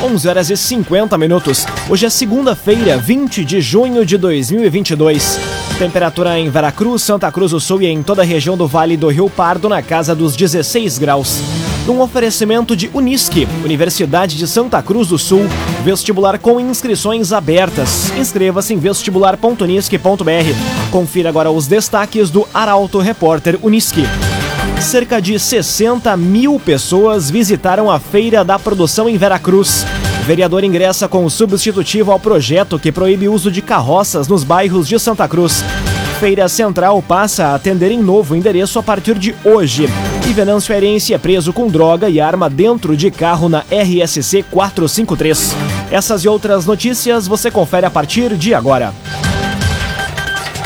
11 horas e 50 minutos. Hoje é segunda-feira, 20 de junho de 2022. Temperatura em Veracruz, Santa Cruz do Sul e em toda a região do Vale do Rio Pardo na casa dos 16 graus. Um oferecimento de Unisque, Universidade de Santa Cruz do Sul, vestibular com inscrições abertas. Inscreva-se em vestibular.unisque.br. Confira agora os destaques do Arauto Repórter Unisque. Cerca de 60 mil pessoas visitaram a Feira da Produção em Veracruz. O vereador ingressa com o substitutivo ao projeto que proíbe o uso de carroças nos bairros de Santa Cruz. Feira Central passa a atender em novo endereço a partir de hoje. E Venâncio Herense é preso com droga e arma dentro de carro na RSC 453. Essas e outras notícias você confere a partir de agora.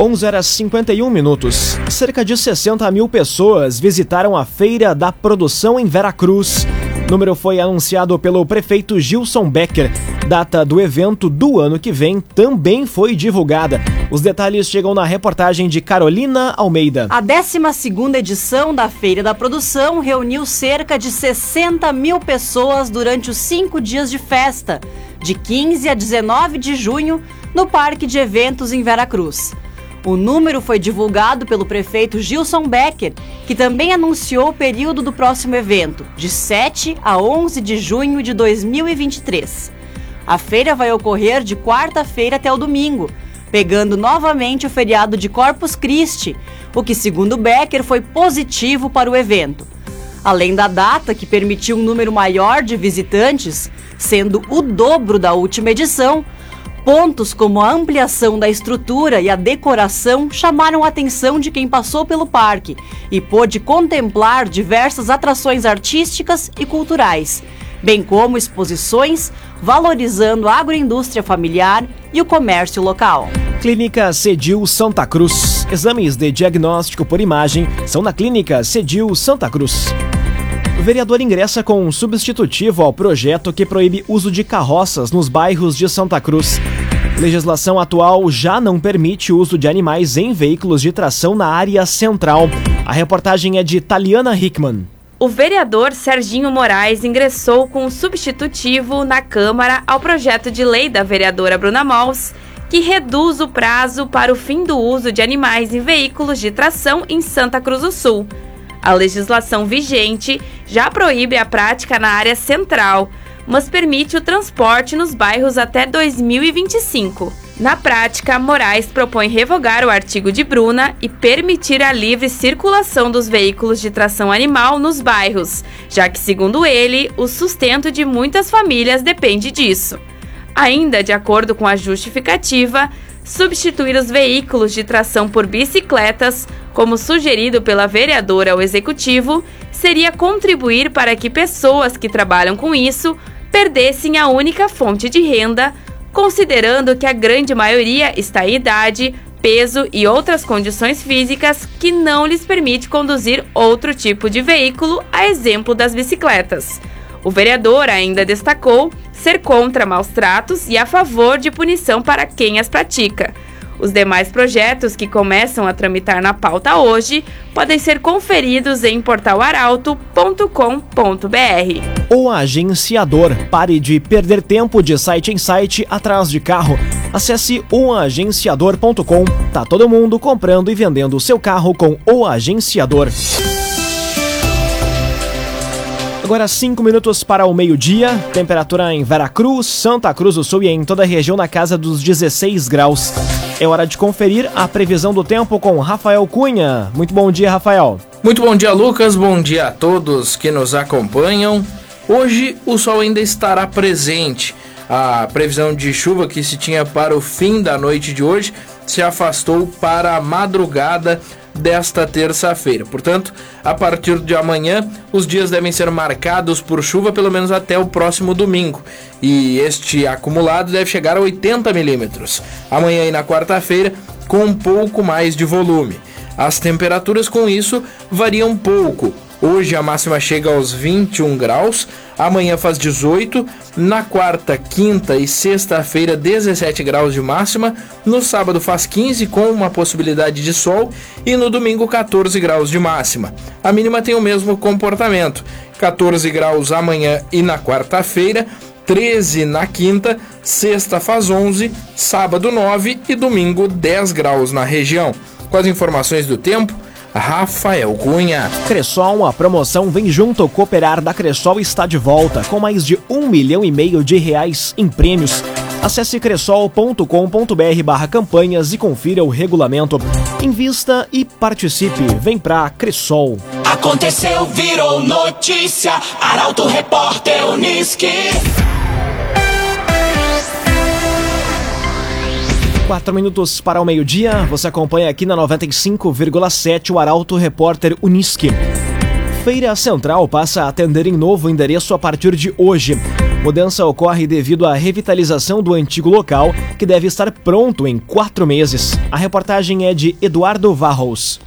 11 horas 51 minutos. Cerca de 60 mil pessoas visitaram a Feira da Produção em Veracruz. O número foi anunciado pelo prefeito Gilson Becker. Data do evento do ano que vem também foi divulgada. Os detalhes chegam na reportagem de Carolina Almeida. A 12 edição da Feira da Produção reuniu cerca de 60 mil pessoas durante os cinco dias de festa, de 15 a 19 de junho, no Parque de Eventos em Veracruz. O número foi divulgado pelo prefeito Gilson Becker, que também anunciou o período do próximo evento, de 7 a 11 de junho de 2023. A feira vai ocorrer de quarta-feira até o domingo, pegando novamente o feriado de Corpus Christi, o que, segundo Becker, foi positivo para o evento. Além da data, que permitiu um número maior de visitantes, sendo o dobro da última edição, Pontos como a ampliação da estrutura e a decoração chamaram a atenção de quem passou pelo parque e pôde contemplar diversas atrações artísticas e culturais, bem como exposições valorizando a agroindústria familiar e o comércio local. Clínica Cedil Santa Cruz. Exames de diagnóstico por imagem são na Clínica Cedil Santa Cruz. O vereador ingressa com um substitutivo ao projeto que proíbe uso de carroças nos bairros de Santa Cruz. Legislação atual já não permite o uso de animais em veículos de tração na área central. A reportagem é de Taliana Hickman. O vereador Serginho Moraes ingressou com um substitutivo na Câmara ao projeto de lei da vereadora Bruna Mols, que reduz o prazo para o fim do uso de animais em veículos de tração em Santa Cruz do Sul. A legislação vigente já proíbe a prática na área central, mas permite o transporte nos bairros até 2025. Na prática, Moraes propõe revogar o artigo de Bruna e permitir a livre circulação dos veículos de tração animal nos bairros, já que, segundo ele, o sustento de muitas famílias depende disso. Ainda de acordo com a justificativa, substituir os veículos de tração por bicicletas, como sugerido pela vereadora ao executivo, seria contribuir para que pessoas que trabalham com isso perdessem a única fonte de renda, considerando que a grande maioria está em idade, peso e outras condições físicas que não lhes permite conduzir outro tipo de veículo, a exemplo das bicicletas. O vereador ainda destacou ser contra maus tratos e a favor de punição para quem as pratica. Os demais projetos que começam a tramitar na pauta hoje podem ser conferidos em portalaralto.com.br. O agenciador. Pare de perder tempo de site em site atrás de carro. Acesse oagenciador.com. Tá todo mundo comprando e vendendo o seu carro com o agenciador. Agora 5 minutos para o meio-dia. Temperatura em Veracruz, Santa Cruz do Sul e em toda a região na casa dos 16 graus. É hora de conferir a previsão do tempo com Rafael Cunha. Muito bom dia, Rafael. Muito bom dia, Lucas. Bom dia a todos que nos acompanham. Hoje o sol ainda estará presente. A previsão de chuva que se tinha para o fim da noite de hoje se afastou para a madrugada desta terça-feira. Portanto, a partir de amanhã, os dias devem ser marcados por chuva pelo menos até o próximo domingo. E este acumulado deve chegar a 80 milímetros. Amanhã e na quarta-feira, com um pouco mais de volume. As temperaturas com isso variam pouco. Hoje a máxima chega aos 21 graus, amanhã faz 18, na quarta, quinta e sexta-feira 17 graus de máxima, no sábado faz 15 com uma possibilidade de sol e no domingo 14 graus de máxima. A mínima tem o mesmo comportamento, 14 graus amanhã e na quarta-feira, 13 na quinta, sexta faz 11, sábado 9 e domingo 10 graus na região. Com as informações do tempo, Rafael Cunha. Cressol, a promoção Vem Junto Cooperar da Cressol está de volta com mais de um milhão e meio de reais em prêmios. Acesse cressol.com.br barra campanhas e confira o regulamento. Invista e participe. Vem pra Cressol. Aconteceu, virou notícia. Arauto Repórter Uniski. Quatro minutos para o meio-dia, você acompanha aqui na 95,7 o Arauto Repórter Uniski. Feira Central passa a atender em novo endereço a partir de hoje. Mudança ocorre devido à revitalização do antigo local, que deve estar pronto em quatro meses. A reportagem é de Eduardo Varros.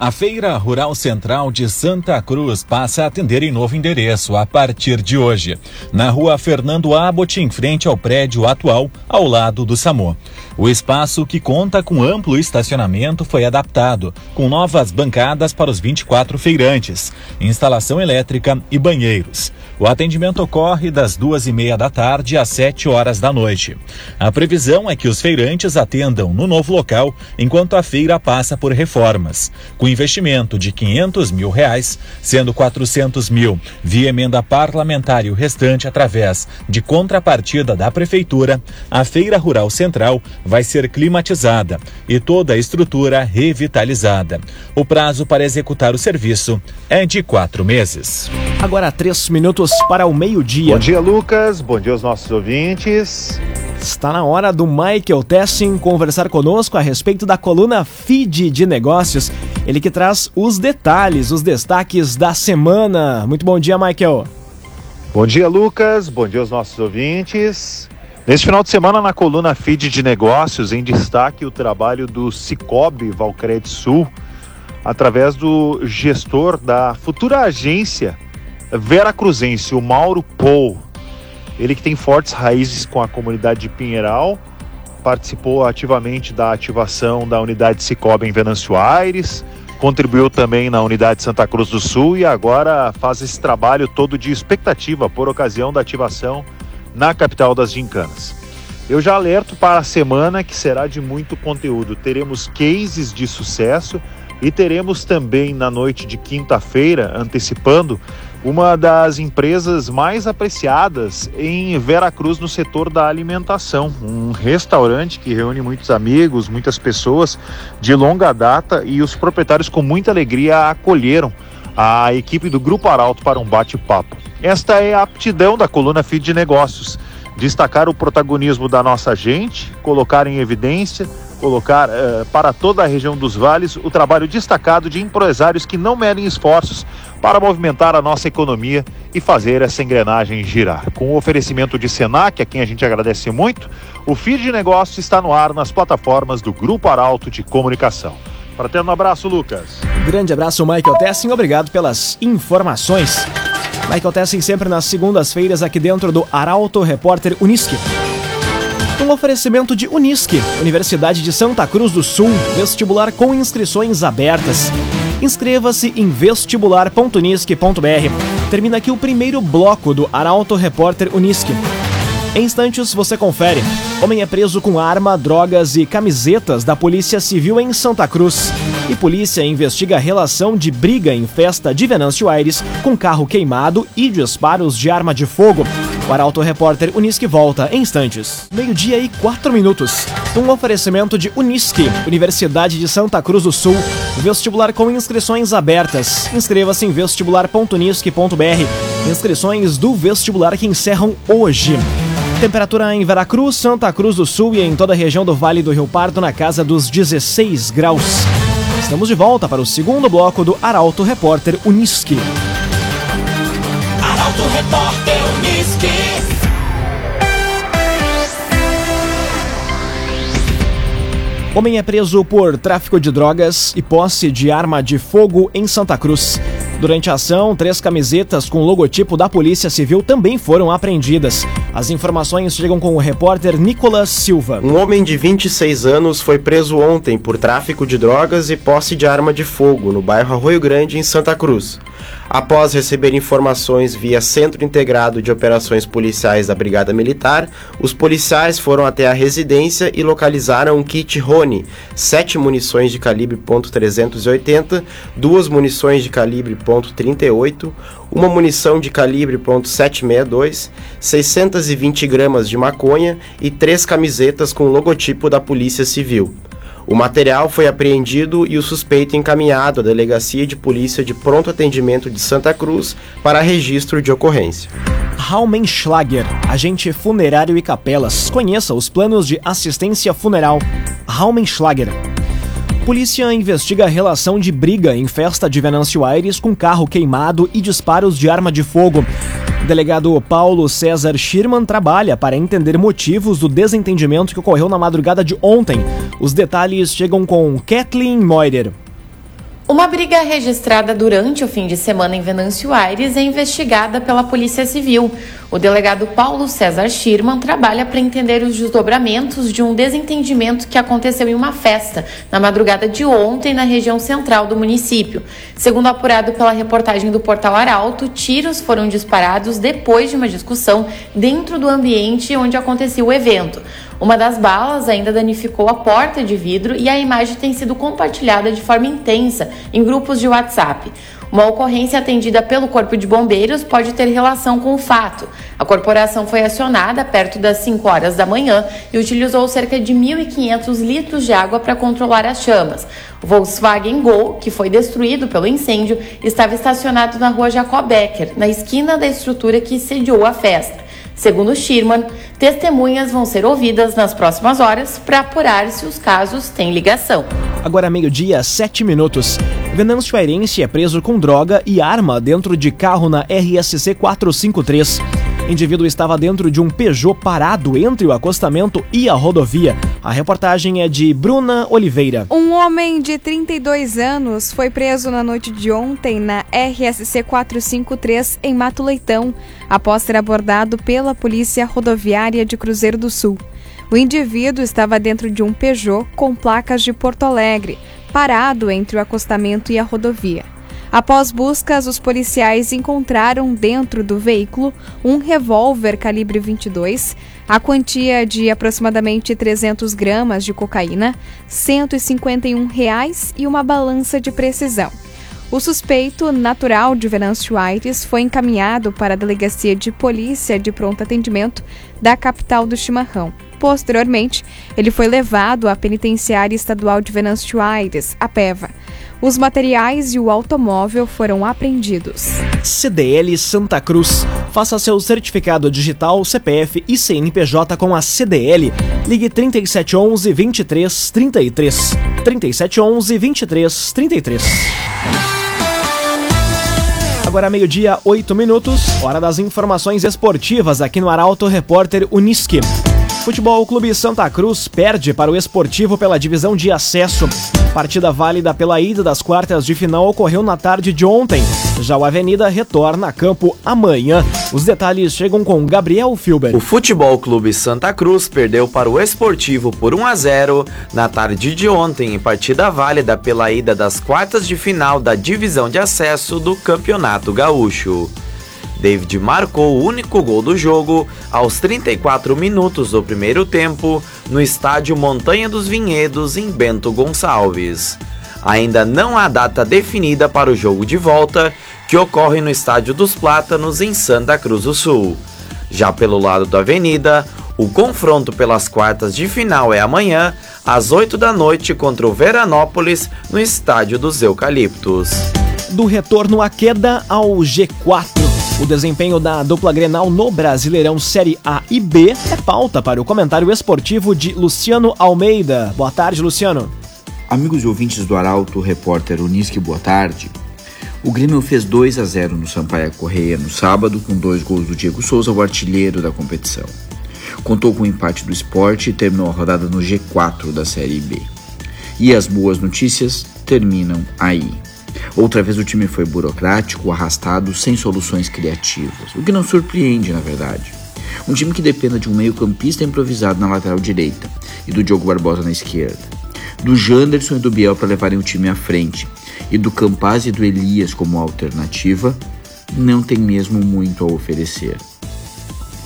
A Feira Rural Central de Santa Cruz passa a atender em novo endereço a partir de hoje, na rua Fernando Abbott, em frente ao prédio atual, ao lado do SAMU. O espaço, que conta com amplo estacionamento, foi adaptado, com novas bancadas para os 24 feirantes, instalação elétrica e banheiros. O atendimento ocorre das duas e meia da tarde às sete horas da noite. A previsão é que os feirantes atendam no novo local enquanto a feira passa por reformas, com investimento de 500 mil reais, sendo 400 mil via emenda parlamentar e o restante através de contrapartida da prefeitura. A feira rural central vai ser climatizada e toda a estrutura revitalizada. O prazo para executar o serviço é de quatro meses. Agora três minutos para o meio-dia. Bom dia, Lucas. Bom dia aos nossos ouvintes. Está na hora do Michael Tessin conversar conosco a respeito da coluna Feed de Negócios. Ele que traz os detalhes, os destaques da semana. Muito bom dia, Michael. Bom dia, Lucas. Bom dia aos nossos ouvintes. Neste final de semana, na coluna Feed de Negócios, em destaque o trabalho do Cicobi Valcred Sul, através do gestor da futura agência Vera Cruzense, o Mauro Pou. Ele que tem fortes raízes com a comunidade de Pinheiral, participou ativamente da ativação da unidade Cicobi em Venâncio Aires, contribuiu também na unidade Santa Cruz do Sul e agora faz esse trabalho todo de expectativa por ocasião da ativação na capital das gincanas. Eu já alerto para a semana que será de muito conteúdo. Teremos cases de sucesso e teremos também na noite de quinta-feira, antecipando, uma das empresas mais apreciadas em Veracruz no setor da alimentação. Um restaurante que reúne muitos amigos, muitas pessoas de longa data e os proprietários com muita alegria acolheram a equipe do Grupo Arauto para um bate-papo. Esta é a aptidão da coluna Feed de Negócios. Destacar o protagonismo da nossa gente, colocar em evidência colocar uh, para toda a região dos vales o trabalho destacado de empresários que não medem esforços para movimentar a nossa economia e fazer essa engrenagem girar. Com o oferecimento de Senac, a quem a gente agradece muito, o Feed de Negócios está no ar nas plataformas do Grupo Arauto de Comunicação. Fraterno abraço, Lucas. Grande abraço, Michael Tessin. Obrigado pelas informações. Michael Tessin sempre nas segundas-feiras aqui dentro do Arauto Repórter Unisque. Um oferecimento de Unisque, Universidade de Santa Cruz do Sul, vestibular com inscrições abertas. Inscreva-se em vestibular.unisque.br. Termina aqui o primeiro bloco do Arauto Repórter Unisque. Em instantes você confere. Homem é preso com arma, drogas e camisetas da Polícia Civil em Santa Cruz. E polícia investiga relação de briga em festa de Venâncio Aires com carro queimado e disparos de arma de fogo. O Arauto Repórter Unisque volta em instantes. Meio-dia e quatro minutos. Um oferecimento de Unisque, Universidade de Santa Cruz do Sul. Vestibular com inscrições abertas. Inscreva-se em vestibular.unisque.br. Inscrições do vestibular que encerram hoje. Temperatura em Veracruz, Santa Cruz do Sul e em toda a região do Vale do Rio Pardo na casa dos 16 graus. Estamos de volta para o segundo bloco do Arauto Repórter Uniski. Arauto Repórter Uniski. Homem é preso por tráfico de drogas e posse de arma de fogo em Santa Cruz. Durante a ação, três camisetas com logotipo da Polícia Civil também foram apreendidas. As informações chegam com o repórter Nicolas Silva. Um homem de 26 anos foi preso ontem por tráfico de drogas e posse de arma de fogo no bairro Arroio Grande, em Santa Cruz. Após receber informações via Centro Integrado de Operações Policiais da Brigada Militar, os policiais foram até a residência e localizaram um kit Rony, sete munições de calibre .380, duas munições de calibre .38, uma munição de calibre .762, 620 gramas de maconha e três camisetas com o logotipo da Polícia Civil. O material foi apreendido e o suspeito encaminhado à Delegacia de Polícia de Pronto Atendimento de Santa Cruz para registro de ocorrência. Raumenschlager, agente funerário e capelas. Conheça os planos de assistência funeral. Raumenschlager. Polícia investiga a relação de briga em festa de Venâncio Aires com carro queimado e disparos de arma de fogo. O delegado Paulo César Schirman trabalha para entender motivos do desentendimento que ocorreu na madrugada de ontem. Os detalhes chegam com Kathleen Moider. Uma briga registrada durante o fim de semana em Venâncio Aires é investigada pela Polícia Civil. O delegado Paulo César Schirman trabalha para entender os desdobramentos de um desentendimento que aconteceu em uma festa na madrugada de ontem na região central do município. Segundo apurado pela reportagem do Portal Arauto, tiros foram disparados depois de uma discussão dentro do ambiente onde aconteceu o evento. Uma das balas ainda danificou a porta de vidro e a imagem tem sido compartilhada de forma intensa em grupos de WhatsApp. Uma ocorrência atendida pelo Corpo de Bombeiros pode ter relação com o fato. A corporação foi acionada perto das 5 horas da manhã e utilizou cerca de 1.500 litros de água para controlar as chamas. O Volkswagen Gol, que foi destruído pelo incêndio, estava estacionado na rua Jacob Becker, na esquina da estrutura que sediou a festa. Segundo Schirman, testemunhas vão ser ouvidas nas próximas horas para apurar se os casos têm ligação. Agora meio-dia, sete minutos. Venâncio Airense é preso com droga e arma dentro de carro na RSC 453. Indivíduo estava dentro de um Peugeot parado entre o acostamento e a rodovia. A reportagem é de Bruna Oliveira. Um homem de 32 anos foi preso na noite de ontem na RSC 453 em Mato Leitão, após ser abordado pela Polícia Rodoviária de Cruzeiro do Sul. O indivíduo estava dentro de um Peugeot com placas de Porto Alegre, parado entre o acostamento e a rodovia. Após buscas, os policiais encontraram dentro do veículo um revólver calibre 22, a quantia de aproximadamente 300 gramas de cocaína, 151 reais e uma balança de precisão. O suspeito, natural de Venâncio Aires, foi encaminhado para a Delegacia de Polícia de Pronto Atendimento da capital do Chimarrão. Posteriormente, ele foi levado à Penitenciária Estadual de Venâncio Aires, a PEVA. Os materiais e o automóvel foram apreendidos. CDL Santa Cruz. Faça seu certificado digital, CPF e CNPJ com a CDL. Ligue 3711 2333. 3711 2333. Agora meio-dia, 8 minutos, hora das informações esportivas aqui no Arauto Repórter Uniski. Futebol Clube Santa Cruz perde para o Esportivo pela divisão de acesso. Partida válida pela ida das quartas de final ocorreu na tarde de ontem. Já o Avenida retorna a campo amanhã. Os detalhes chegam com Gabriel Filber. O Futebol Clube Santa Cruz perdeu para o Esportivo por 1 a 0 na tarde de ontem em partida válida pela ida das quartas de final da divisão de acesso do Campeonato Gaúcho. David marcou o único gol do jogo aos 34 minutos do primeiro tempo no estádio Montanha dos Vinhedos, em Bento Gonçalves. Ainda não há data definida para o jogo de volta, que ocorre no Estádio dos Plátanos, em Santa Cruz do Sul. Já pelo lado da Avenida, o confronto pelas quartas de final é amanhã, às 8 da noite, contra o Veranópolis, no Estádio dos Eucaliptos. Do retorno à queda ao G4. O desempenho da dupla Grenal no Brasileirão Série A e B é pauta para o comentário esportivo de Luciano Almeida. Boa tarde, Luciano. Amigos e ouvintes do Arauto, repórter Unisque, boa tarde. O Grêmio fez 2 a 0 no Sampaio Correia no sábado, com dois gols do Diego Souza, o artilheiro da competição. Contou com o empate do esporte e terminou a rodada no G4 da Série B. E as boas notícias terminam aí. Outra vez o time foi burocrático, arrastado, sem soluções criativas, o que não surpreende, na verdade. Um time que dependa de um meio-campista improvisado na lateral direita e do Diogo Barbosa na esquerda, do Janderson e do Biel para levarem o time à frente, e do Campaz e do Elias como alternativa, não tem mesmo muito a oferecer.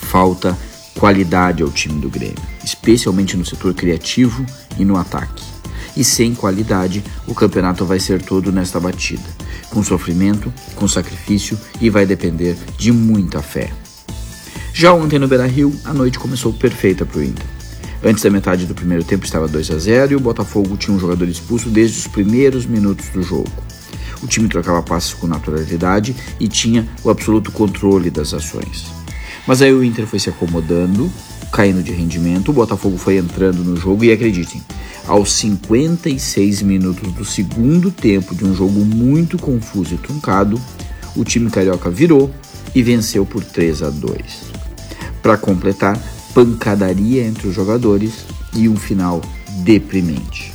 Falta qualidade ao time do Grêmio, especialmente no setor criativo e no ataque. E sem qualidade, o campeonato vai ser todo nesta batida, com sofrimento, com sacrifício e vai depender de muita fé. Já ontem no Beira-Rio, a noite começou perfeita para o Inter. Antes da metade do primeiro tempo estava 2 a 0 e o Botafogo tinha um jogador expulso desde os primeiros minutos do jogo. O time trocava passes com naturalidade e tinha o absoluto controle das ações. Mas aí o Inter foi se acomodando, caindo de rendimento, o Botafogo foi entrando no jogo e acreditem, aos 56 minutos do segundo tempo de um jogo muito confuso e truncado, o time carioca virou e venceu por 3 a 2. Para completar, pancadaria entre os jogadores e um final deprimente.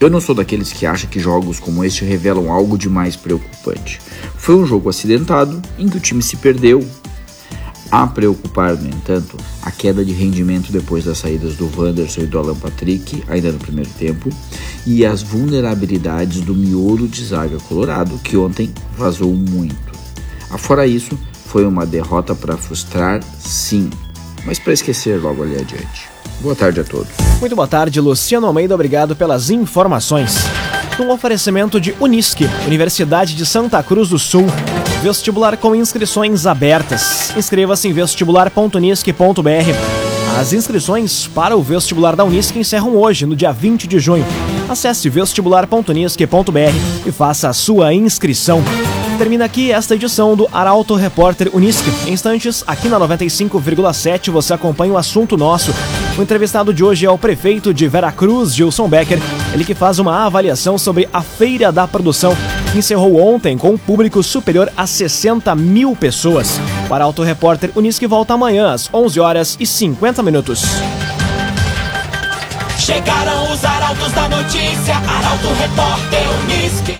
Eu não sou daqueles que acham que jogos como este revelam algo de mais preocupante. Foi um jogo acidentado em que o time se perdeu. A preocupar, no entanto, a queda de rendimento depois das saídas do Wanderson e do Alan Patrick, ainda no primeiro tempo, e as vulnerabilidades do miolo de zaga colorado, que ontem vazou muito. Afora isso, foi uma derrota para frustrar, sim, mas para esquecer logo ali adiante. Boa tarde a todos. Muito boa tarde, Luciano Almeida. Obrigado pelas informações. Um oferecimento de Unisque, Universidade de Santa Cruz do Sul. Vestibular com inscrições abertas. Inscreva-se em vestibular.unisque.br. As inscrições para o vestibular da Unisque encerram hoje, no dia 20 de junho. Acesse vestibular.unisque.br e faça a sua inscrição. Termina aqui esta edição do Arauto Repórter Unisque. Em instantes, aqui na 95,7 você acompanha o assunto nosso. O entrevistado de hoje é o prefeito de Veracruz, Gilson Becker. Ele que faz uma avaliação sobre a Feira da Produção, que encerrou ontem com um público superior a 60 mil pessoas. O Arauto Repórter Unisque volta amanhã às 11 horas e 50 minutos. Chegaram os arautos da notícia, Arauto Repórter Unisque.